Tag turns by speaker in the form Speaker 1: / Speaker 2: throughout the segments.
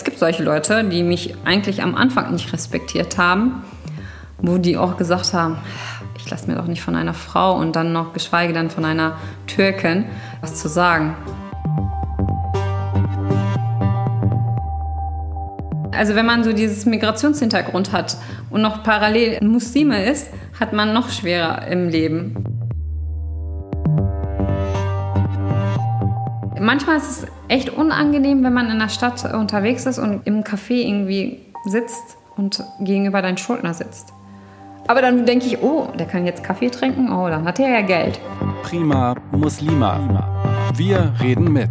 Speaker 1: es gibt solche Leute, die mich eigentlich am Anfang nicht respektiert haben, wo die auch gesagt haben, ich lasse mir doch nicht von einer Frau und dann noch geschweige denn von einer Türkin was zu sagen. Also wenn man so dieses Migrationshintergrund hat und noch parallel Muslime ist, hat man noch schwerer im Leben. Manchmal ist es echt unangenehm, wenn man in der Stadt unterwegs ist und im Café irgendwie sitzt und gegenüber deinen Schuldner sitzt. Aber dann denke ich, oh, der kann jetzt Kaffee trinken, oh, dann hat er ja Geld.
Speaker 2: Prima Muslima. Wir reden mit.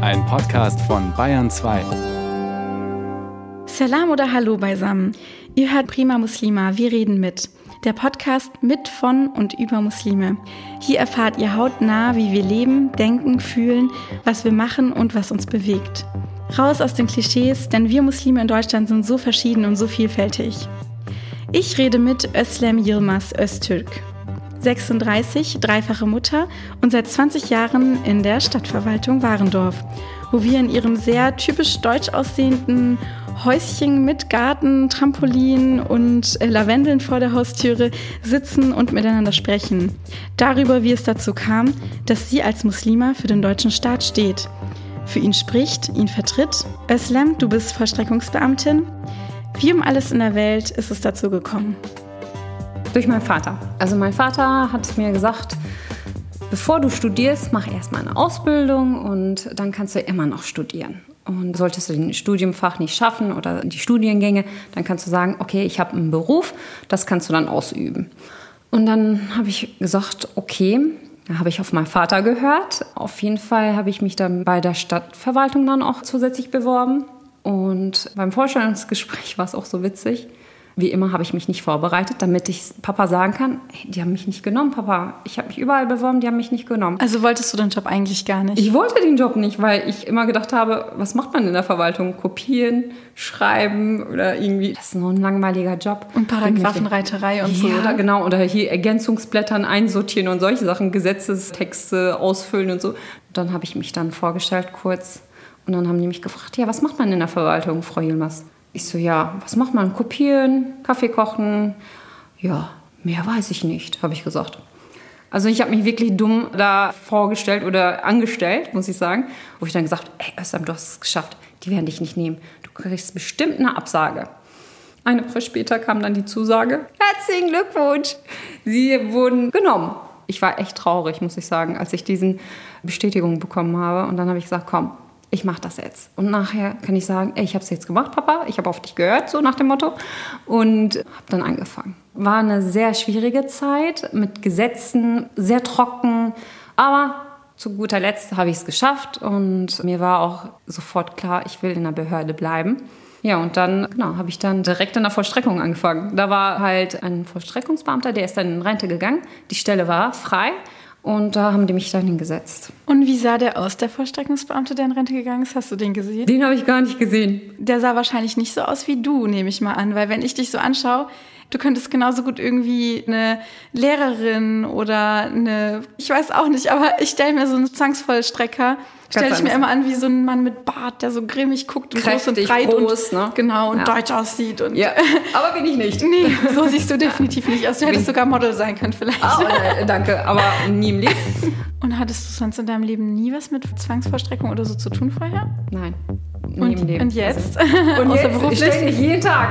Speaker 2: Ein Podcast von Bayern 2.
Speaker 3: Salam oder Hallo beisammen. Ihr hört Prima Muslima, wir reden mit. Der Podcast mit, von und über Muslime. Hier erfahrt ihr hautnah, wie wir leben, denken, fühlen, was wir machen und was uns bewegt. Raus aus den Klischees, denn wir Muslime in Deutschland sind so verschieden und so vielfältig. Ich rede mit Özlem Yilmaz Öztürk. 36, dreifache Mutter und seit 20 Jahren in der Stadtverwaltung Warendorf, wo wir in ihrem sehr typisch deutsch aussehenden Häuschen mit Garten, Trampolin und äh, Lavendeln vor der Haustüre sitzen und miteinander sprechen. Darüber, wie es dazu kam, dass sie als Muslima für den deutschen Staat steht. Für ihn spricht, ihn vertritt. Özlem, du bist Vollstreckungsbeamtin. Wie um alles in der Welt ist es dazu gekommen?
Speaker 1: Durch meinen Vater. Also mein Vater hat mir gesagt, bevor du studierst, mach erstmal eine Ausbildung und dann kannst du immer noch studieren. Und solltest du den Studienfach nicht schaffen oder die Studiengänge, dann kannst du sagen, okay, ich habe einen Beruf, das kannst du dann ausüben. Und dann habe ich gesagt, okay, da habe ich auf meinen Vater gehört. Auf jeden Fall habe ich mich dann bei der Stadtverwaltung dann auch zusätzlich beworben. Und beim Vorstellungsgespräch war es auch so witzig. Wie immer habe ich mich nicht vorbereitet, damit ich Papa sagen kann, hey, die haben mich nicht genommen, Papa. Ich habe mich überall beworben, die haben mich nicht genommen.
Speaker 3: Also wolltest du den Job eigentlich gar nicht?
Speaker 1: Ich wollte den Job nicht, weil ich immer gedacht habe, was macht man in der Verwaltung? Kopieren, schreiben oder irgendwie. Das ist nur ein langweiliger Job.
Speaker 3: Und Paragraphenreiterei und
Speaker 1: ja,
Speaker 3: so, oder?
Speaker 1: genau. Oder hier Ergänzungsblättern einsortieren und solche Sachen, Gesetzestexte ausfüllen und so. Und dann habe ich mich dann vorgestellt kurz. Und dann haben die mich gefragt, ja, was macht man in der Verwaltung, Frau Yilmaz? Ich so, ja, was macht man? Kopieren, Kaffee kochen? Ja, mehr weiß ich nicht, habe ich gesagt. Also ich habe mich wirklich dumm da vorgestellt oder angestellt, muss ich sagen, wo ich dann gesagt, ey Özlem, du hast es geschafft, die werden dich nicht nehmen. Du kriegst bestimmt eine Absage. Eine Woche später kam dann die Zusage, herzlichen Glückwunsch, Sie wurden genommen. Ich war echt traurig, muss ich sagen, als ich diesen Bestätigung bekommen habe. Und dann habe ich gesagt, komm, ich mache das jetzt. Und nachher kann ich sagen, ey, ich habe es jetzt gemacht, Papa, ich habe auf dich gehört, so nach dem Motto. Und habe dann angefangen. War eine sehr schwierige Zeit mit Gesetzen, sehr trocken, aber zu guter Letzt habe ich es geschafft und mir war auch sofort klar, ich will in der Behörde bleiben. Ja, und dann genau, habe ich dann direkt in der Vollstreckung angefangen. Da war halt ein Vollstreckungsbeamter, der ist dann in Rente gegangen. Die Stelle war frei. Und da haben die mich dann hingesetzt.
Speaker 3: Und wie sah der aus, der Vollstreckungsbeamte, der in Rente gegangen ist? Hast du den gesehen?
Speaker 1: Den habe ich gar nicht gesehen.
Speaker 3: Der sah wahrscheinlich nicht so aus wie du, nehme ich mal an. Weil wenn ich dich so anschaue, du könntest genauso gut irgendwie eine Lehrerin oder eine, ich weiß auch nicht, aber ich stelle mir so einen Zwangsvollstrecker stelle ich mir immer an wie so ein Mann mit Bart, der so grimmig guckt und
Speaker 1: Kräftig,
Speaker 3: groß und breit
Speaker 1: groß,
Speaker 3: und
Speaker 1: ne?
Speaker 3: genau und
Speaker 1: Ja.
Speaker 3: deutsch aussieht und
Speaker 1: Ja, aber bin ich nicht.
Speaker 3: nee, so siehst du definitiv nicht aus. Du hättest sogar Model sein können vielleicht.
Speaker 1: Ah, äh, danke, aber nie im Leben.
Speaker 3: Und hattest du sonst in deinem Leben nie was mit Zwangsvollstreckung oder so zu tun vorher?
Speaker 1: Nein, nie
Speaker 3: Und,
Speaker 1: im Leben.
Speaker 3: und jetzt?
Speaker 1: Also, und
Speaker 3: Außer
Speaker 1: jetzt ständig, jeden Tag.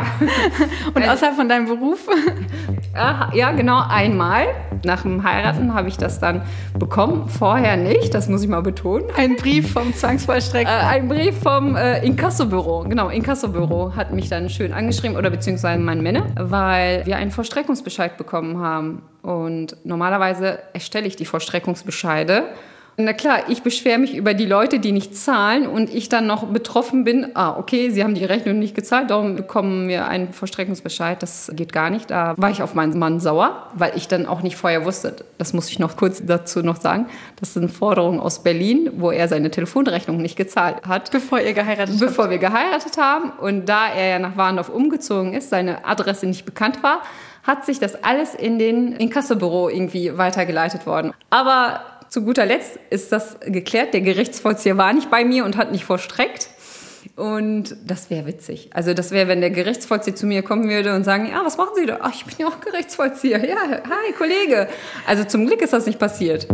Speaker 3: Und außerhalb von deinem Beruf?
Speaker 1: Ja, genau, einmal. Nach dem Heiraten habe ich das dann bekommen. Vorher nicht, das muss ich mal betonen.
Speaker 3: Ein Brief vom
Speaker 1: Äh,
Speaker 3: Zwangsvollstrecker.
Speaker 1: ein Brief vom äh, Inkassobüro. Genau, Inkassobüro hat mich dann schön angeschrieben, oder beziehungsweise mein Männer, weil wir einen Vollstreckungsbescheid bekommen haben. Und normalerweise erstelle ich die Vollstreckungsbescheide. Na klar, ich beschwere mich über die Leute, die nicht zahlen und ich dann noch betroffen bin. Ah, okay, sie haben die Rechnung nicht gezahlt, darum bekommen wir einen Vollstreckungsbescheid. Das geht gar nicht. Da war ich auf meinen Mann sauer, weil ich dann auch nicht vorher wusste. Das muss ich noch kurz dazu noch sagen. Das sind Forderungen aus Berlin, wo er seine Telefonrechnung nicht gezahlt hat.
Speaker 3: Bevor ihr geheiratet habt.
Speaker 1: Bevor wir geheiratet haben und da er ja nach Warndorf umgezogen ist, seine Adresse nicht bekannt war, hat sich das alles in den Inkassobüro irgendwie weitergeleitet worden. Aber zu guter Letzt ist das geklärt. Der Gerichtsvollzieher war nicht bei mir und hat nicht vorstreckt. Und das wäre witzig. Also das wäre, wenn der Gerichtsvollzieher zu mir kommen würde und sagen, ja, was machen Sie da? Ach, ich bin ja auch Gerichtsvollzieher. Ja, hi, Kollege. Also zum Glück ist das nicht passiert.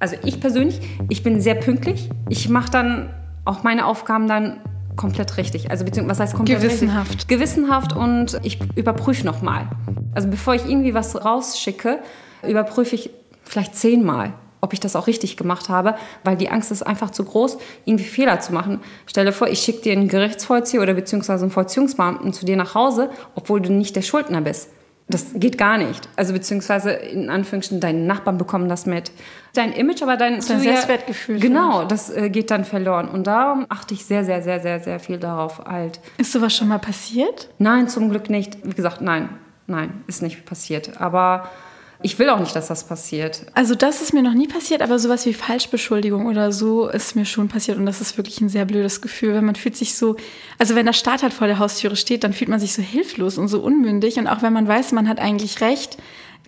Speaker 1: Also ich persönlich, ich bin sehr pünktlich. Ich mache dann auch meine Aufgaben dann komplett richtig. Also beziehungsweise was heißt komplett
Speaker 3: Gewissenhaft.
Speaker 1: richtig? Gewissenhaft und ich überprüfe nochmal. Also bevor ich irgendwie was rausschicke, überprüfe ich vielleicht zehnmal ob ich das auch richtig gemacht habe, weil die Angst ist einfach zu groß, irgendwie Fehler zu machen. Stelle vor, ich schicke dir einen Gerichtsvollzieher oder beziehungsweise einen Vollziehungsbeamten zu dir nach Hause, obwohl du nicht der Schuldner bist. Das geht gar nicht. Also beziehungsweise in Anführungsstrichen, deine Nachbarn bekommen das mit. Dein Image, aber dein,
Speaker 3: dein Selbstwertgefühl.
Speaker 1: Genau, das äh, geht dann verloren. Und darum achte ich sehr, sehr, sehr, sehr, sehr viel darauf halt.
Speaker 3: Ist sowas schon mal passiert?
Speaker 1: Nein, zum Glück nicht. Wie gesagt, nein, nein, ist nicht passiert. Aber ich will auch nicht, dass das passiert.
Speaker 3: Also das ist mir noch nie passiert, aber sowas wie Falschbeschuldigung oder so ist mir schon passiert und das ist wirklich ein sehr blödes Gefühl, weil man fühlt sich so, also wenn der Staat halt vor der Haustüre steht, dann fühlt man sich so hilflos und so unmündig und auch wenn man weiß, man hat eigentlich recht,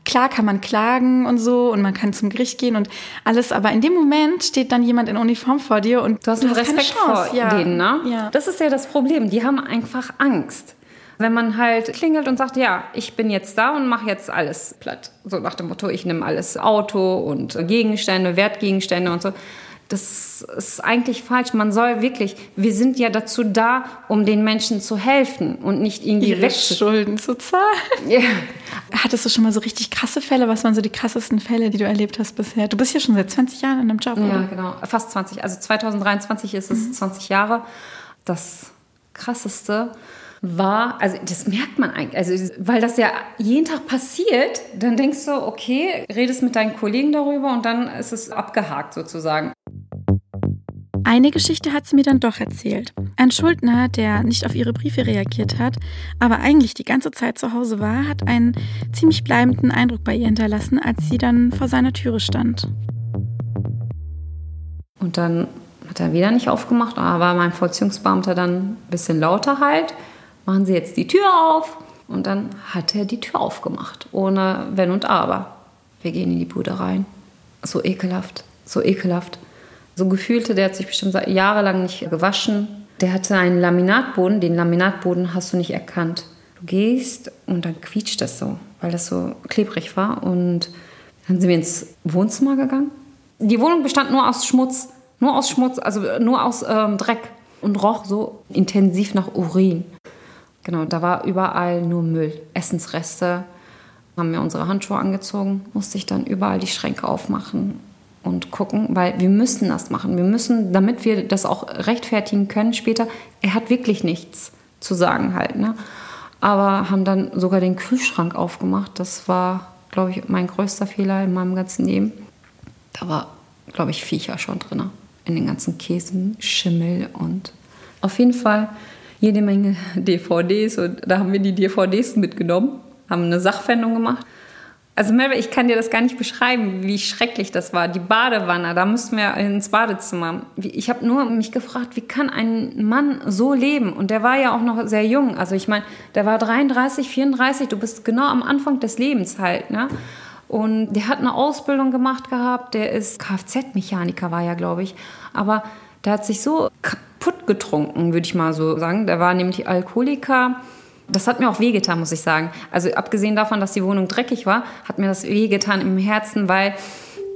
Speaker 3: klar kann man klagen und so und man kann zum Gericht gehen und alles, aber in dem Moment steht dann jemand in Uniform vor dir und
Speaker 1: du hast, du hast Respekt vor
Speaker 3: ja.
Speaker 1: denen, ne?
Speaker 3: Ja.
Speaker 1: Das ist ja das Problem. Die haben einfach Angst. Wenn man halt klingelt und sagt, ja, ich bin jetzt da und mache jetzt alles platt. So nach dem Motto, ich nehme alles Auto und Gegenstände, Wertgegenstände und so. Das ist eigentlich falsch. Man soll wirklich, wir sind ja dazu da, um den Menschen zu helfen und nicht irgendwie
Speaker 3: Ihre Schulden zu zahlen.
Speaker 1: Ja.
Speaker 3: Hattest du schon mal so richtig krasse Fälle? Was waren so die krassesten Fälle, die du erlebt hast bisher? Du bist ja schon seit 20 Jahren in einem Job,
Speaker 1: Ja,
Speaker 3: oder?
Speaker 1: genau. Fast 20. Also 2023 ist es 20 Jahre. Das krasseste war, also das merkt man eigentlich, also weil das ja jeden Tag passiert, dann denkst du, okay, redest mit deinen Kollegen darüber und dann ist es abgehakt sozusagen.
Speaker 3: Eine Geschichte hat sie mir dann doch erzählt. Ein Schuldner, der nicht auf ihre Briefe reagiert hat, aber eigentlich die ganze Zeit zu Hause war, hat einen ziemlich bleibenden Eindruck bei ihr hinterlassen, als sie dann vor seiner Türe stand.
Speaker 1: Und dann hat er wieder nicht aufgemacht, aber mein Vollziehungsbeamter dann ein bisschen lauter halt, machen Sie jetzt die Tür auf. Und dann hat er die Tür aufgemacht, ohne Wenn und Aber. Wir gehen in die Bude rein. So ekelhaft, so ekelhaft. So gefühlte, der hat sich bestimmt seit jahrelang nicht gewaschen. Der hatte einen Laminatboden, den Laminatboden hast du nicht erkannt. Du gehst und dann quietscht das so, weil das so klebrig war. Und dann sind wir ins Wohnzimmer gegangen. Die Wohnung bestand nur aus Schmutz, nur aus Schmutz, also nur aus ähm, Dreck und roch so intensiv nach Urin. Genau, da war überall nur Müll, Essensreste. Haben wir unsere Handschuhe angezogen, musste ich dann überall die Schränke aufmachen und gucken, weil wir müssen das machen. Wir müssen, damit wir das auch rechtfertigen können später, er hat wirklich nichts zu sagen halt. Ne? Aber haben dann sogar den Kühlschrank aufgemacht. Das war, glaube ich, mein größter Fehler in meinem ganzen Leben. Da war, glaube ich, Viecher schon drin. In den ganzen Käsen, Schimmel und auf jeden Fall jede Menge DVDs. Und da haben wir die DVDs mitgenommen, haben eine Sachfändung gemacht. Also Melba, ich kann dir das gar nicht beschreiben, wie schrecklich das war. Die Badewanne, da mussten wir ins Badezimmer. Ich habe nur mich gefragt, wie kann ein Mann so leben? Und der war ja auch noch sehr jung. Also ich meine, der war 33, 34, du bist genau am Anfang des Lebens halt. Ne? Und der hat eine Ausbildung gemacht gehabt, der ist Kfz-Mechaniker war ja, glaube ich. Aber der hat sich so kaputt getrunken, würde ich mal so sagen. Der war nämlich Alkoholiker. Das hat mir auch wehgetan, muss ich sagen. Also abgesehen davon, dass die Wohnung dreckig war, hat mir das wehgetan im Herzen, weil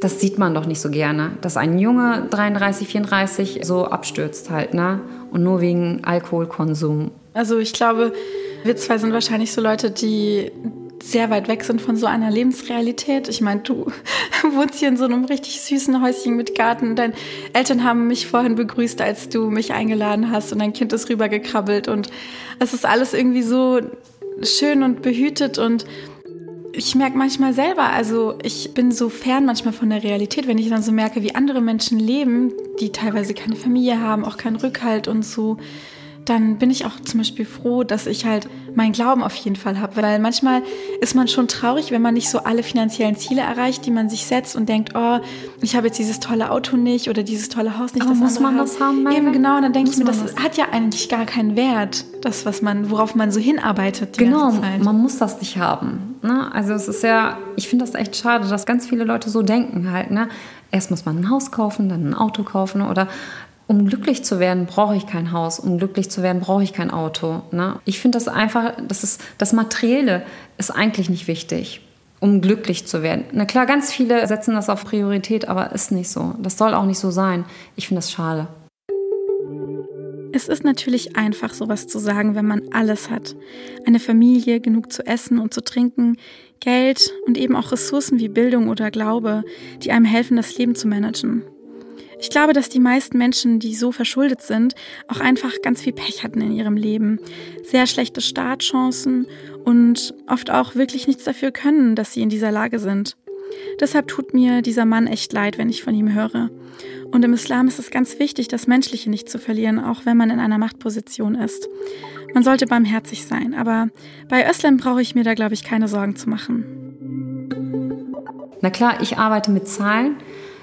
Speaker 1: das sieht man doch nicht so gerne, dass ein Junge 33, 34 so abstürzt halt, ne? Und nur wegen Alkoholkonsum.
Speaker 3: Also ich glaube, wir zwei sind wahrscheinlich so Leute, die sehr weit weg sind von so einer Lebensrealität. Ich meine, du wohnst hier in so einem richtig süßen Häuschen mit Garten. Deine Eltern haben mich vorhin begrüßt, als du mich eingeladen hast und dein Kind ist rübergekrabbelt und es ist alles irgendwie so schön und behütet und ich merke manchmal selber, also ich bin so fern manchmal von der Realität, wenn ich dann so merke, wie andere Menschen leben, die teilweise keine Familie haben, auch keinen Rückhalt und so dann bin ich auch zum Beispiel froh, dass ich halt meinen Glauben auf jeden Fall habe. Weil manchmal ist man schon traurig, wenn man nicht so alle finanziellen Ziele erreicht, die man sich setzt und denkt, oh, ich habe jetzt dieses tolle Auto nicht oder dieses tolle Haus nicht.
Speaker 1: Aber
Speaker 3: das
Speaker 1: muss man
Speaker 3: hat.
Speaker 1: das haben?
Speaker 3: Eben genau. Und dann denke ich mir, das,
Speaker 1: das
Speaker 3: hat ja eigentlich gar keinen Wert, das, was man, worauf man so hinarbeitet.
Speaker 1: Genau, man muss das nicht haben. Ne? Also es ist ja, ich finde das echt schade, dass ganz viele Leute so denken halt. Ne? Erst muss man ein Haus kaufen, dann ein Auto kaufen oder um glücklich zu werden, brauche ich kein Haus. Um glücklich zu werden, brauche ich kein Auto. Ne? Ich finde das einfach, das, ist, das Materielle ist eigentlich nicht wichtig, um glücklich zu werden. Na klar, ganz viele setzen das auf Priorität, aber ist nicht so. Das soll auch nicht so sein. Ich finde das schade.
Speaker 3: Es ist natürlich einfach, sowas zu sagen, wenn man alles hat. Eine Familie, genug zu essen und zu trinken, Geld und eben auch Ressourcen wie Bildung oder Glaube, die einem helfen, das Leben zu managen. Ich glaube, dass die meisten Menschen, die so verschuldet sind, auch einfach ganz viel Pech hatten in ihrem Leben. Sehr schlechte Startchancen und oft auch wirklich nichts dafür können, dass sie in dieser Lage sind. Deshalb tut mir dieser Mann echt leid, wenn ich von ihm höre. Und im Islam ist es ganz wichtig, das Menschliche nicht zu verlieren, auch wenn man in einer Machtposition ist. Man sollte barmherzig sein, aber bei Özlem brauche ich mir da, glaube ich, keine Sorgen zu machen.
Speaker 1: Na klar, ich arbeite mit Zahlen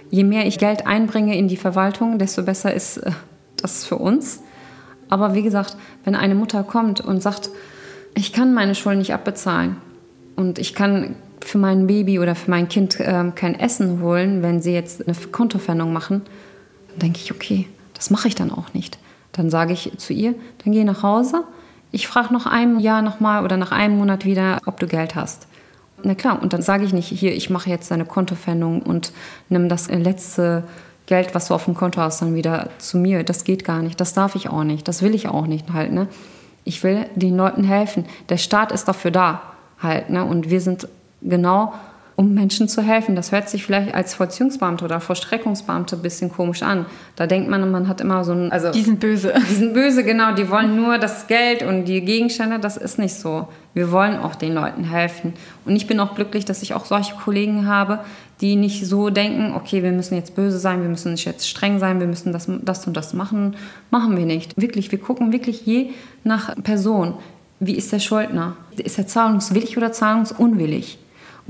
Speaker 1: je mehr ich Geld einbringe in die Verwaltung, desto besser ist äh, das für uns. Aber wie gesagt, wenn eine Mutter kommt und sagt, ich kann meine Schulden nicht abbezahlen und ich kann für mein Baby oder für mein Kind äh, kein Essen holen, wenn sie jetzt eine Kontofernung machen, dann denke ich, okay, das mache ich dann auch nicht. Dann sage ich zu ihr, dann geh nach Hause. Ich frage nach einem Jahr nochmal oder nach einem Monat wieder, ob du Geld hast. Na klar, und dann sage ich nicht, hier, ich mache jetzt eine Kontofendung und nimm das letzte Geld, was du auf dem Konto hast, dann wieder zu mir. Das geht gar nicht. Das darf ich auch nicht. Das will ich auch nicht halt. Ne? Ich will den Leuten helfen. Der Staat ist dafür da halt. Ne? Und wir sind genau um Menschen zu helfen. Das hört sich vielleicht als Vollziehungsbeamte oder Vollstreckungsbeamte ein bisschen komisch an. Da denkt man, man hat immer so ein...
Speaker 3: Also, die sind böse.
Speaker 1: Die sind böse, genau. Die wollen nur das Geld und die Gegenstände. Das ist nicht so. Wir wollen auch den Leuten helfen. Und ich bin auch glücklich, dass ich auch solche Kollegen habe, die nicht so denken, okay, wir müssen jetzt böse sein, wir müssen jetzt streng sein, wir müssen das, das und das machen. Machen wir nicht. Wirklich, wir gucken wirklich je nach Person. Wie ist der Schuldner? Ist er zahlungswillig oder zahlungsunwillig?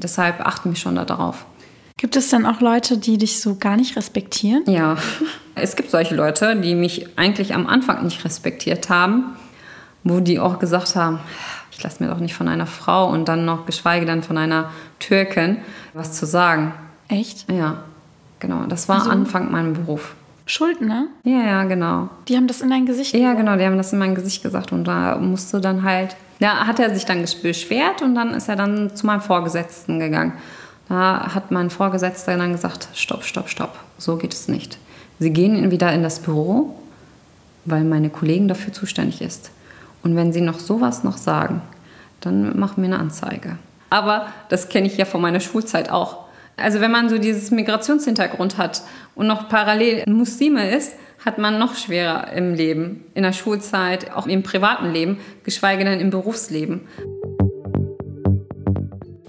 Speaker 1: Deshalb achten wir schon darauf.
Speaker 3: Gibt es dann auch Leute, die dich so gar nicht respektieren?
Speaker 1: Ja, es gibt solche Leute, die mich eigentlich am Anfang nicht respektiert haben, wo die auch gesagt haben, ich lasse mir doch nicht von einer Frau und dann noch geschweige denn von einer Türkin was zu sagen.
Speaker 3: Echt?
Speaker 1: Ja, genau. Das war also, Anfang meinem Beruf.
Speaker 3: Schuldner?
Speaker 1: Ja, ja, genau.
Speaker 3: Die haben das in dein Gesicht
Speaker 1: gesagt? Ja, genau, die haben das in mein Gesicht gesagt und da musste dann halt da hat er sich dann beschwert und dann ist er dann zu meinem Vorgesetzten gegangen. Da hat mein Vorgesetzter dann gesagt, stopp, stopp, stopp, so geht es nicht. Sie gehen wieder in das Büro, weil meine Kollegin dafür zuständig ist. Und wenn Sie noch sowas noch sagen, dann machen wir eine Anzeige. Aber das kenne ich ja von meiner Schulzeit auch. Also wenn man so dieses Migrationshintergrund hat und noch parallel Muslime ist, hat man noch schwerer im Leben, in der Schulzeit, auch im privaten Leben, geschweige denn im Berufsleben.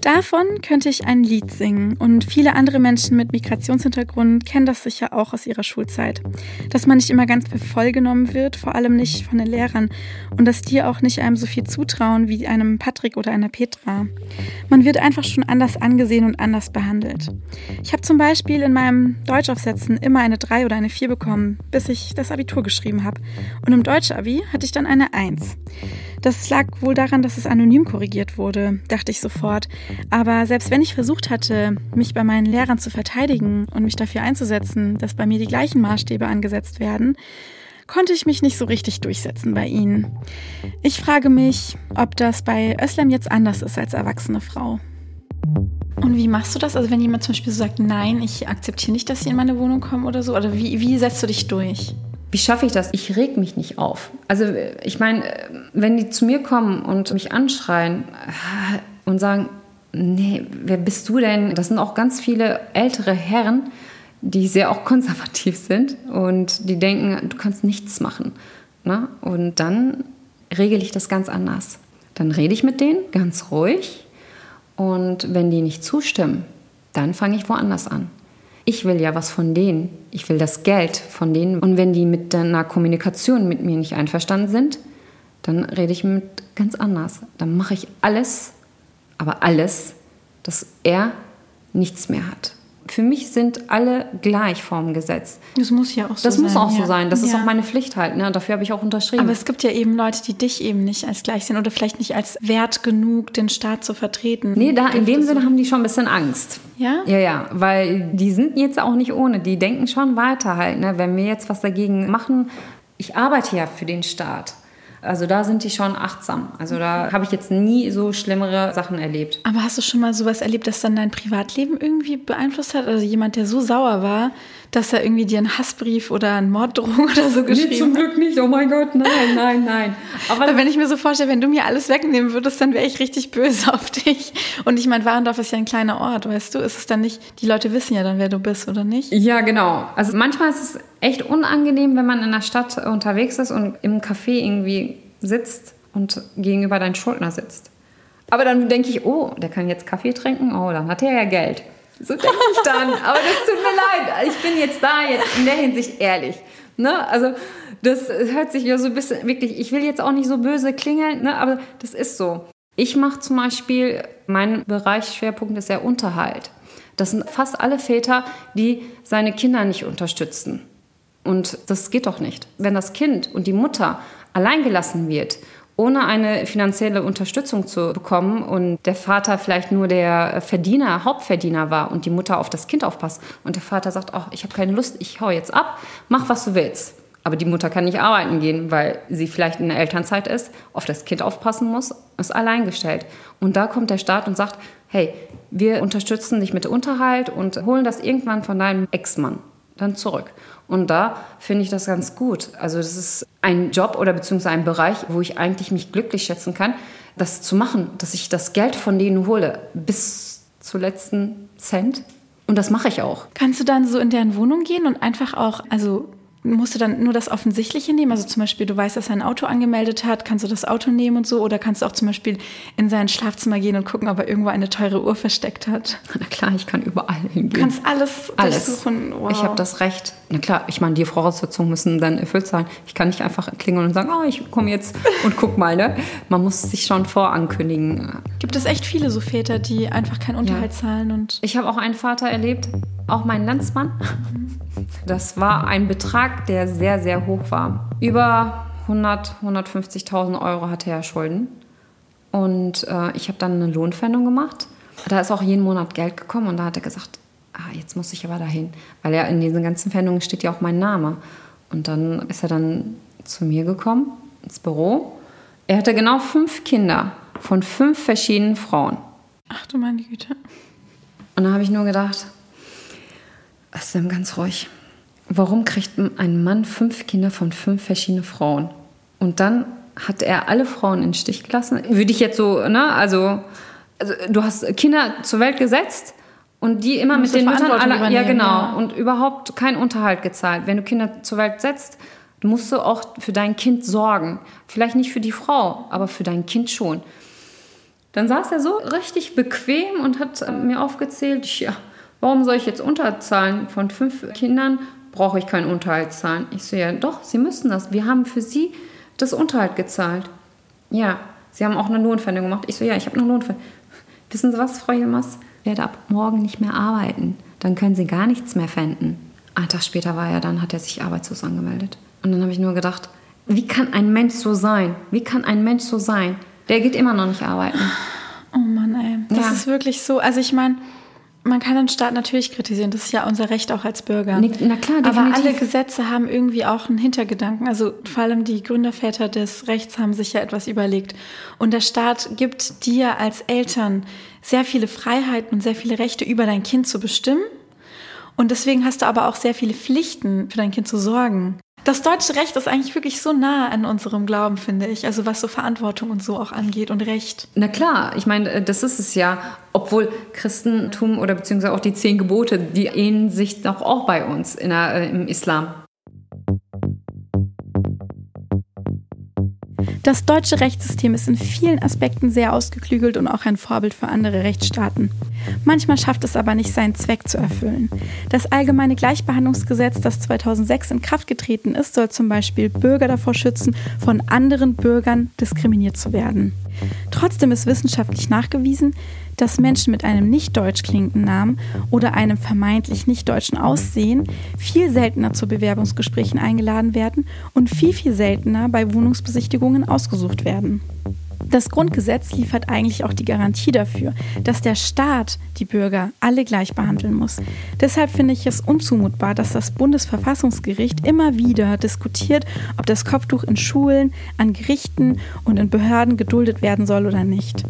Speaker 3: Davon könnte ich ein Lied singen und viele andere Menschen mit Migrationshintergrund kennen das sicher auch aus ihrer Schulzeit. Dass man nicht immer ganz vollgenommen wird, vor allem nicht von den Lehrern und dass die auch nicht einem so viel zutrauen wie einem Patrick oder einer Petra. Man wird einfach schon anders angesehen und anders behandelt. Ich habe zum Beispiel in meinem Deutschaufsätzen immer eine 3 oder eine 4 bekommen, bis ich das Abitur geschrieben habe. Und im Deutsch-Abi hatte ich dann eine 1. Das lag wohl daran, dass es anonym korrigiert wurde, dachte ich sofort. Aber selbst wenn ich versucht hatte, mich bei meinen Lehrern zu verteidigen und mich dafür einzusetzen, dass bei mir die gleichen Maßstäbe angesetzt werden, konnte ich mich nicht so richtig durchsetzen bei ihnen. Ich frage mich, ob das bei Özlem jetzt anders ist als erwachsene Frau. Und wie machst du das? Also wenn jemand zum Beispiel so sagt, nein, ich akzeptiere nicht, dass sie in meine Wohnung kommen oder so, oder wie, wie setzt du dich durch?
Speaker 1: Wie schaffe ich das? Ich reg mich nicht auf. Also ich meine, wenn die zu mir kommen und mich anschreien äh, und sagen, nee, wer bist du denn? Das sind auch ganz viele ältere Herren, die sehr auch konservativ sind und die denken, du kannst nichts machen. Ne? Und dann regel ich das ganz anders. Dann rede ich mit denen ganz ruhig und wenn die nicht zustimmen, dann fange ich woanders an. Ich will ja was von denen. Ich will das Geld von denen. Und wenn die mit einer Kommunikation mit mir nicht einverstanden sind, dann rede ich mit ganz anders. Dann mache ich alles, aber alles, dass er nichts mehr hat. Für mich sind alle gleich vorm Gesetz.
Speaker 3: Das muss ja auch so
Speaker 1: Das
Speaker 3: sein.
Speaker 1: muss auch so
Speaker 3: ja.
Speaker 1: sein. Das ist
Speaker 3: Ja.
Speaker 1: auch meine Pflicht halt. Ne? Dafür habe ich auch unterschrieben.
Speaker 3: Aber es gibt ja eben Leute, die dich eben nicht als gleich sehen oder vielleicht nicht als wert genug, den Staat zu vertreten.
Speaker 1: nee, da, in dem Sinne haben die schon ein bisschen Angst.
Speaker 3: Ja?
Speaker 1: Ja, ja, weil die sind jetzt auch nicht ohne. Die denken schon weiter halt. Ne? Wenn wir jetzt was dagegen machen, ich arbeite ja für den Staat. Also da sind die schon achtsam. Also da habe ich jetzt nie so schlimmere Sachen erlebt.
Speaker 3: Aber hast du schon mal sowas erlebt, das dann dein Privatleben irgendwie beeinflusst hat? Also jemand, der so sauer war, dass er irgendwie dir einen Hassbrief oder eine Morddrohung oder so geschrieben hat?
Speaker 1: Glück nicht. Oh mein Gott, nein, nein, nein. Aber
Speaker 3: Aber wenn ich mir so vorstelle, wenn du mir alles wegnehmen würdest, dann wäre ich richtig böse auf dich. Und ich meine, Warendorf ist ja ein kleiner Ort, weißt du? Ist es dann nicht, die Leute wissen ja dann, wer du bist, oder nicht?
Speaker 1: Ja, genau. Also manchmal ist es echt unangenehm, wenn man in der Stadt unterwegs ist und im Café irgendwie sitzt und gegenüber deinen Schuldner sitzt. Aber dann denke ich, oh, der kann jetzt Kaffee trinken, oh, dann hat er ja Geld. So denke ich dann. Aber das tut mir leid. Ich bin jetzt da, jetzt in der Hinsicht ehrlich. Ne? Also das hört sich ja so ein bisschen, wirklich, ich will jetzt auch nicht so böse klingeln, ne? aber das ist so. Ich mache zum Beispiel, mein Bereichsschwerpunkt ist der Unterhalt. Das sind fast alle Väter, die seine Kinder nicht unterstützen. Und das geht doch nicht. Wenn das Kind und die Mutter alleingelassen wird, ohne eine finanzielle Unterstützung zu bekommen und der Vater vielleicht nur der Verdiener, Hauptverdiener war und die Mutter auf das Kind aufpasst und der Vater sagt, ach, ich habe keine Lust, ich hau jetzt ab, mach was du willst. Aber die Mutter kann nicht arbeiten gehen, weil sie vielleicht in der Elternzeit ist, auf das Kind aufpassen muss, ist alleingestellt. Und da kommt der Staat und sagt, hey, wir unterstützen dich mit Unterhalt und holen das irgendwann von deinem Ex-Mann dann zurück. Und da finde ich das ganz gut. Also das ist ein Job oder beziehungsweise ein Bereich, wo ich eigentlich mich glücklich schätzen kann, das zu machen, dass ich das Geld von denen hole, bis zu letzten Cent. Und das mache ich auch.
Speaker 3: Kannst du dann so in deren Wohnung gehen und einfach auch, also musst du dann nur das Offensichtliche nehmen? Also zum Beispiel, du weißt, dass er ein Auto angemeldet hat, kannst du das Auto nehmen und so? Oder kannst du auch zum Beispiel in sein Schlafzimmer gehen und gucken, ob er irgendwo eine teure Uhr versteckt hat?
Speaker 1: Na klar, ich kann überall hingehen.
Speaker 3: Du kannst alles,
Speaker 1: Alles.
Speaker 3: durchsuchen. Wow.
Speaker 1: Ich habe das Recht. Na klar, ich meine, die Voraussetzungen müssen dann erfüllt sein. Ich kann nicht einfach klingeln und sagen, oh, ich komme jetzt und guck mal. Ne? Man muss sich schon vorankündigen.
Speaker 3: Gibt es echt viele so Väter, die einfach keinen Unterhalt zahlen und
Speaker 1: Ich habe auch einen Vater erlebt, auch meinen Landsmann. Das war ein Betrag, der sehr, sehr hoch war. Über 100, 150.000 Euro hatte er Schulden. Und äh, ich habe dann eine Lohnpfändung gemacht. Da ist auch jeden Monat Geld gekommen und da hat er gesagt, ah, jetzt muss ich aber dahin. Weil ja in diesen ganzen Pfändungen steht ja auch mein Name. Und dann ist er dann zu mir gekommen, ins Büro. Er hatte genau fünf Kinder von fünf verschiedenen Frauen.
Speaker 3: ach du meine Güte.
Speaker 1: Und da habe ich nur gedacht, Sam, ganz ruhig. Warum kriegt ein Mann fünf Kinder von fünf verschiedenen Frauen? Und dann hat er alle Frauen in den Stich gelassen. Würde ich jetzt so, ne, also, also du hast Kinder zur Welt gesetzt und die immer mit den Müttern
Speaker 3: Verantwortung
Speaker 1: alle, ja genau,
Speaker 3: ja.
Speaker 1: und überhaupt keinen Unterhalt gezahlt. Wenn du Kinder zur Welt setzt, musst du auch für dein Kind sorgen. Vielleicht nicht für die Frau, aber für dein Kind schon. Dann saß er so richtig bequem und hat äh, mir aufgezählt, ja, warum soll ich jetzt Unterhalt zahlen? Von fünf Kindern brauche ich keinen Unterhalt zahlen. Ich so, ja, doch, Sie müssen das. Wir haben für Sie das Unterhalt gezahlt. Ja, Sie haben auch eine Lohnpfändung gemacht. Ich so, ja, ich habe eine Lohnpfändung. Wissen Sie was, Frau Jilmers? Ich werde ab morgen nicht mehr arbeiten. Dann können Sie gar nichts mehr pfänden. Ein Tag später war er dann, hat er sich arbeitslos angemeldet. Und dann habe ich nur gedacht, wie kann ein Mensch so sein? Wie kann ein Mensch so sein? Der geht immer noch nicht arbeiten.
Speaker 3: Oh Mann, ey. Das
Speaker 1: Ja.
Speaker 3: ist wirklich so. Also ich meine, man kann den Staat natürlich kritisieren. Das ist ja unser Recht auch als Bürger.
Speaker 1: Na klar,
Speaker 3: Aber
Speaker 1: definitiv.
Speaker 3: alle Gesetze haben irgendwie auch einen Hintergedanken. Also vor allem die Gründerväter des Rechts haben sich ja etwas überlegt. Und der Staat gibt dir als Eltern sehr viele Freiheiten und sehr viele Rechte über dein Kind zu bestimmen. Und deswegen hast du aber auch sehr viele Pflichten, für dein Kind zu sorgen. Das deutsche Recht ist eigentlich wirklich so nah an unserem Glauben, finde ich. Also was so Verantwortung und so auch angeht und Recht.
Speaker 1: Na klar, ich meine, äh, das ist es ja. Obwohl Christentum oder beziehungsweise auch die zehn Gebote, die ähneln sich doch auch bei uns in der, äh, im Islam.
Speaker 3: Das deutsche Rechtssystem ist in vielen Aspekten sehr ausgeklügelt und auch ein Vorbild für andere Rechtsstaaten. Manchmal schafft es aber nicht, seinen Zweck zu erfüllen. Das allgemeine Gleichbehandlungsgesetz, das 2006 in Kraft getreten ist, soll zum Beispiel Bürger davor schützen, von anderen Bürgern diskriminiert zu werden. Trotzdem ist wissenschaftlich nachgewiesen, dass Menschen mit einem nicht deutsch klingenden Namen oder einem vermeintlich nicht deutschen Aussehen viel seltener zu Bewerbungsgesprächen eingeladen werden und viel, viel seltener bei Wohnungsbesichtigungen ausgesucht werden. Das Grundgesetz liefert eigentlich auch die Garantie dafür, dass der Staat die Bürger alle gleich behandeln muss. Deshalb finde ich es unzumutbar, dass das Bundesverfassungsgericht immer wieder diskutiert, ob das Kopftuch in Schulen, an Gerichten und in Behörden geduldet werden soll oder nicht.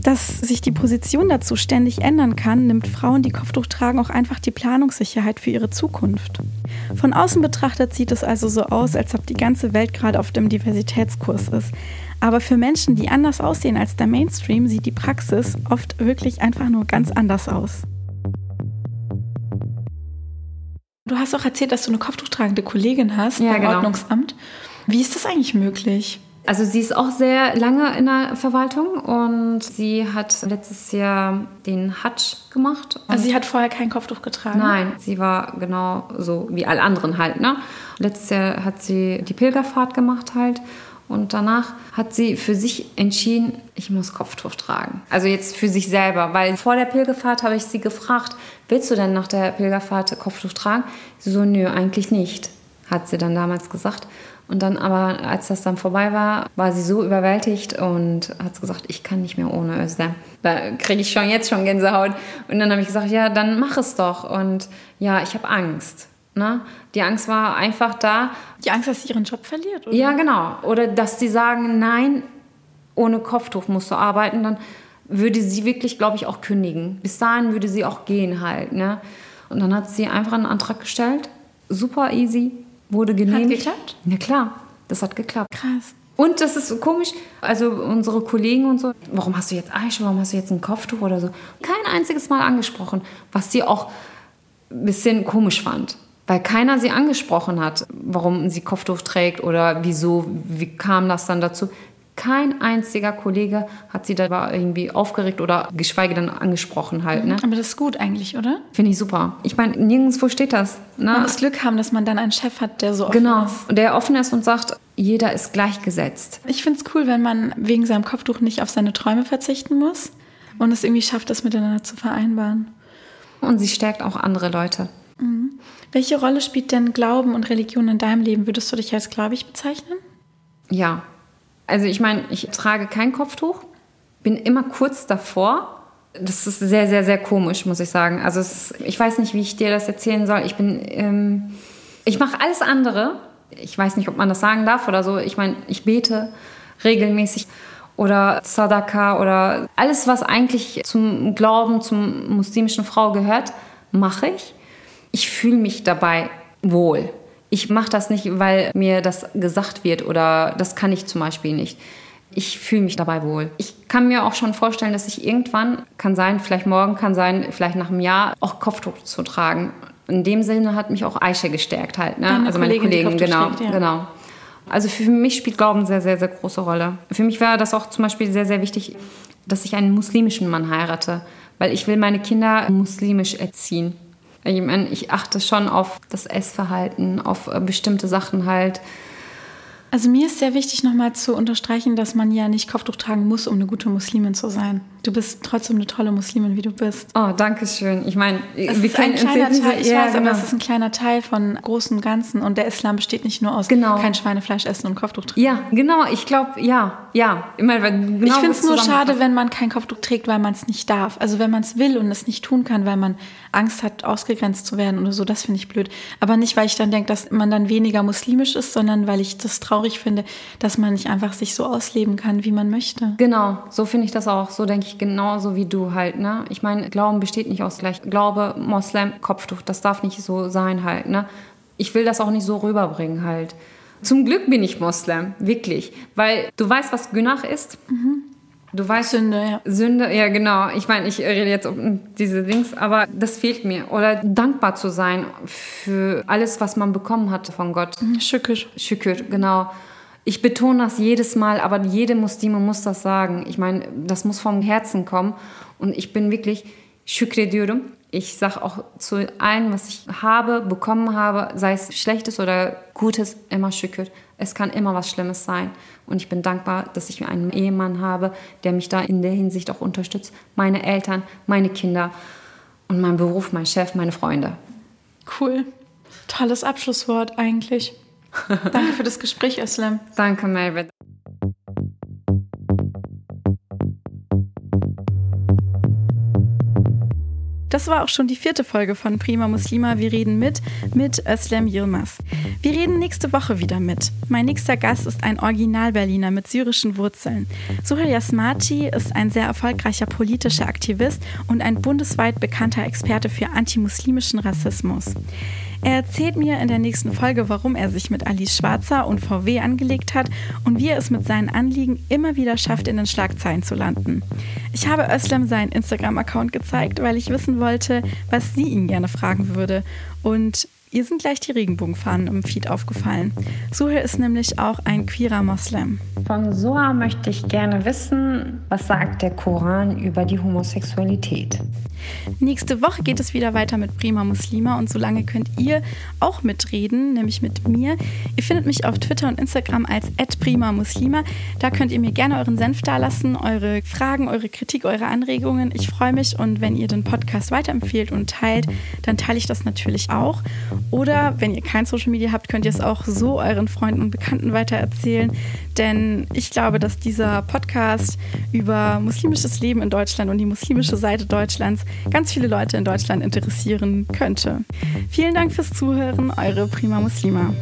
Speaker 3: Dass sich die Position dazu ständig ändern kann, nimmt Frauen, die Kopftuch tragen, auch einfach die Planungssicherheit für ihre Zukunft. Von außen betrachtet sieht es also so aus, als ob die ganze Welt gerade auf dem Diversitätskurs ist. Aber für Menschen, die anders aussehen als der Mainstream, sieht die Praxis oft wirklich einfach nur ganz anders aus. Du hast auch erzählt, dass du eine kopftuchtragende Kollegin hast
Speaker 1: ja,
Speaker 3: beim
Speaker 1: genau.
Speaker 3: Ordnungsamt. Wie ist das eigentlich möglich?
Speaker 1: Also sie ist auch sehr lange in der Verwaltung und sie hat letztes Jahr den Hutch gemacht.
Speaker 3: Also sie hat vorher kein Kopftuch getragen?
Speaker 1: Nein, sie war genau so wie alle anderen halt. Ne? Letztes Jahr hat sie die Pilgerfahrt gemacht halt und danach hat sie für sich entschieden, ich muss Kopftuch tragen. Also jetzt für sich selber, weil vor der Pilgerfahrt habe ich sie gefragt, willst du denn nach der Pilgerfahrt Kopftuch tragen? Sie so, nö, eigentlich nicht, hat sie dann damals gesagt. Und dann aber, als das dann vorbei war, war sie so überwältigt und hat gesagt, ich kann nicht mehr ohne Özlem. Da kriege ich schon jetzt schon Gänsehaut. Und dann habe ich gesagt, ja, dann mach es doch. Und ja, ich habe Angst. Ne? Die Angst war einfach da.
Speaker 3: Die Angst, dass sie ihren Job verliert, oder?
Speaker 1: Ja, genau. Oder dass sie sagen, nein, ohne Kopftuch musst du arbeiten, dann würde sie wirklich, glaube ich, auch kündigen. Bis dahin würde sie auch gehen halt. Ne? Und dann hat sie einfach einen Antrag gestellt. Super easy wurde genehmigt.
Speaker 3: Hat geklappt?
Speaker 1: Ja klar, das hat geklappt.
Speaker 3: Krass.
Speaker 1: Und das ist so komisch, also unsere Kollegen und so, warum hast du jetzt Eiche, warum hast du jetzt ein Kopftuch oder so? Kein einziges Mal angesprochen, was sie auch ein bisschen komisch fand. Weil keiner sie angesprochen hat, warum sie Kopftuch trägt oder wieso, wie kam das dann dazu. Kein einziger Kollege hat sie da irgendwie aufgeregt oder geschweige denn angesprochen halt. Ne?
Speaker 3: Aber das ist gut eigentlich, oder?
Speaker 1: Finde ich super. Ich meine, nirgendwo steht das. Ne?
Speaker 3: Man muss Glück haben, dass man dann einen Chef hat, der so offen
Speaker 1: Genau,
Speaker 3: ist.
Speaker 1: und der offen ist und sagt, jeder ist gleichgesetzt.
Speaker 3: Ich finde es cool, wenn man wegen seinem Kopftuch nicht auf seine Träume verzichten muss und es irgendwie schafft, das miteinander zu vereinbaren.
Speaker 1: Und sie stärkt auch andere Leute.
Speaker 3: Welche Rolle spielt denn Glauben und Religion in deinem Leben? Würdest du dich als gläubig bezeichnen?
Speaker 1: Ja. Also ich meine, ich trage kein Kopftuch, bin immer kurz davor. Das ist sehr, sehr, sehr komisch, muss ich sagen. Also ist, ich weiß nicht, wie ich dir das erzählen soll. Ich bin, ähm, ich mache alles andere. Ich weiß nicht, ob man das sagen darf oder so. Ich meine, ich bete regelmäßig oder Sadaka oder alles, was eigentlich zum Glauben, zum muslimischen Frau gehört, mache ich. Ich fühle mich dabei wohl. Ich mache das nicht, weil mir das gesagt wird oder das kann ich zum Beispiel nicht. Ich fühle mich dabei wohl. Ich kann mir auch schon vorstellen, dass ich irgendwann, kann sein, vielleicht morgen, kann sein, vielleicht nach einem Jahr, auch Kopftuch zu tragen. In dem Sinne hat mich auch Aisha gestärkt halt. Ne?
Speaker 3: Deine
Speaker 1: also meine
Speaker 3: Kollegin,
Speaker 1: Kollegen, genau.
Speaker 3: trägt, ja.
Speaker 1: genau. Also für mich spielt Glauben sehr, sehr, sehr große Rolle. Für mich wäre das auch zum Beispiel sehr, sehr wichtig, dass ich einen muslimischen Mann heirate. Weil ich will meine Kinder muslimisch erziehen. Ich meine, ich achte schon auf das Essverhalten, auf äh, bestimmte Sachen halt.
Speaker 3: Also mir ist sehr wichtig nochmal zu unterstreichen, dass man ja nicht Kopftuch tragen muss, um eine gute Muslimin zu sein. Du bist trotzdem eine tolle Muslimin, wie du bist.
Speaker 1: Oh, danke schön. Ich meine,
Speaker 3: Es
Speaker 1: wir
Speaker 3: ist ein kleiner Teil, ich
Speaker 1: ja,
Speaker 3: weiß,
Speaker 1: genau.
Speaker 3: aber es ist ein kleiner Teil von großen Ganzen und der Islam besteht nicht nur aus
Speaker 1: Genau.
Speaker 3: kein Schweinefleisch essen und Kopftuch tragen.
Speaker 1: Ja, genau. Ich glaube, ja, ja. Ich, weil genau
Speaker 3: ich finde es nur schade, wenn man kein Kopftuch trägt, weil man es nicht darf. Also wenn man es will und es nicht tun kann, weil man Angst hat, ausgegrenzt zu werden oder so, das finde ich blöd. Aber nicht, weil ich dann denke, dass man dann weniger muslimisch ist, sondern weil ich das traurig finde, dass man nicht einfach sich so ausleben kann, wie man möchte.
Speaker 1: Genau, so finde ich das auch. So denke ich genauso wie du halt. Ne? Ich meine, Glauben besteht nicht aus gleich Glaube, Moslem, Kopftuch. Das darf nicht so sein halt. Ne? Ich will das auch nicht so rüberbringen halt. Zum Glück bin ich Moslem, wirklich. Weil du weißt, was Günach ist. Du weißt
Speaker 3: Sünde, ja.
Speaker 1: Sünde, ja genau. Ich meine, ich rede jetzt um diese Dings, aber das fehlt mir. Oder dankbar zu sein für alles, was man bekommen hat von Gott.
Speaker 3: Schückisch.
Speaker 1: Şükür, genau. Ich betone das jedes Mal, aber jede Muslime muss das sagen. Ich meine, das muss vom Herzen kommen. Und ich bin wirklich şükrediyorum. Ich sage auch zu allem, was ich habe, bekommen habe, sei es Schlechtes oder Gutes, immer şükür. Es kann immer was Schlimmes sein. Und ich bin dankbar, dass ich einen Ehemann habe, der mich da in der Hinsicht auch unterstützt. Meine Eltern, meine Kinder und mein Beruf, mein Chef, meine Freunde.
Speaker 3: Cool. Tolles Abschlusswort eigentlich. Danke für das Gespräch, Özlem.
Speaker 1: Danke, Melvin.
Speaker 3: Das war auch schon die vierte Folge von Prima Muslima. Wir reden mit, mit Özlem Yilmaz. Wir reden nächste Woche wieder mit. Mein nächster Gast ist ein Original-Berliner mit syrischen Wurzeln. Suhel Yasmati ist ein sehr erfolgreicher politischer Aktivist und ein bundesweit bekannter Experte für antimuslimischen Rassismus. Er erzählt mir in der nächsten Folge, warum er sich mit Alice Schwarzer und VW angelegt hat und wie er es mit seinen Anliegen immer wieder schafft, in den Schlagzeilen zu landen. Ich habe Özlem seinen Instagram-Account gezeigt, weil ich wissen wollte, was sie ihn gerne fragen würde. Und Ihr sind gleich die Regenbogenfahnen im Feed aufgefallen. Suhel ist nämlich auch ein queerer Moslem.
Speaker 1: Von Soa möchte ich gerne wissen, was sagt der Koran über die Homosexualität?
Speaker 3: Nächste Woche geht es wieder weiter mit Prima Muslima und solange könnt ihr auch mitreden, nämlich mit mir. Ihr findet mich auf Twitter und Instagram als @prima muslima. Da könnt ihr mir gerne euren Senf dalassen, eure Fragen, eure Kritik, eure Anregungen. Ich freue mich und wenn ihr den Podcast weiterempfehlt und teilt, dann teile ich das natürlich auch. Oder wenn ihr kein Social Media habt, könnt ihr es auch so euren Freunden und Bekannten weitererzählen. Denn ich glaube, dass dieser Podcast über muslimisches Leben in Deutschland und die muslimische Seite Deutschlands ganz viele Leute in Deutschland interessieren könnte. Vielen Dank fürs Zuhören, eure Prima Muslima.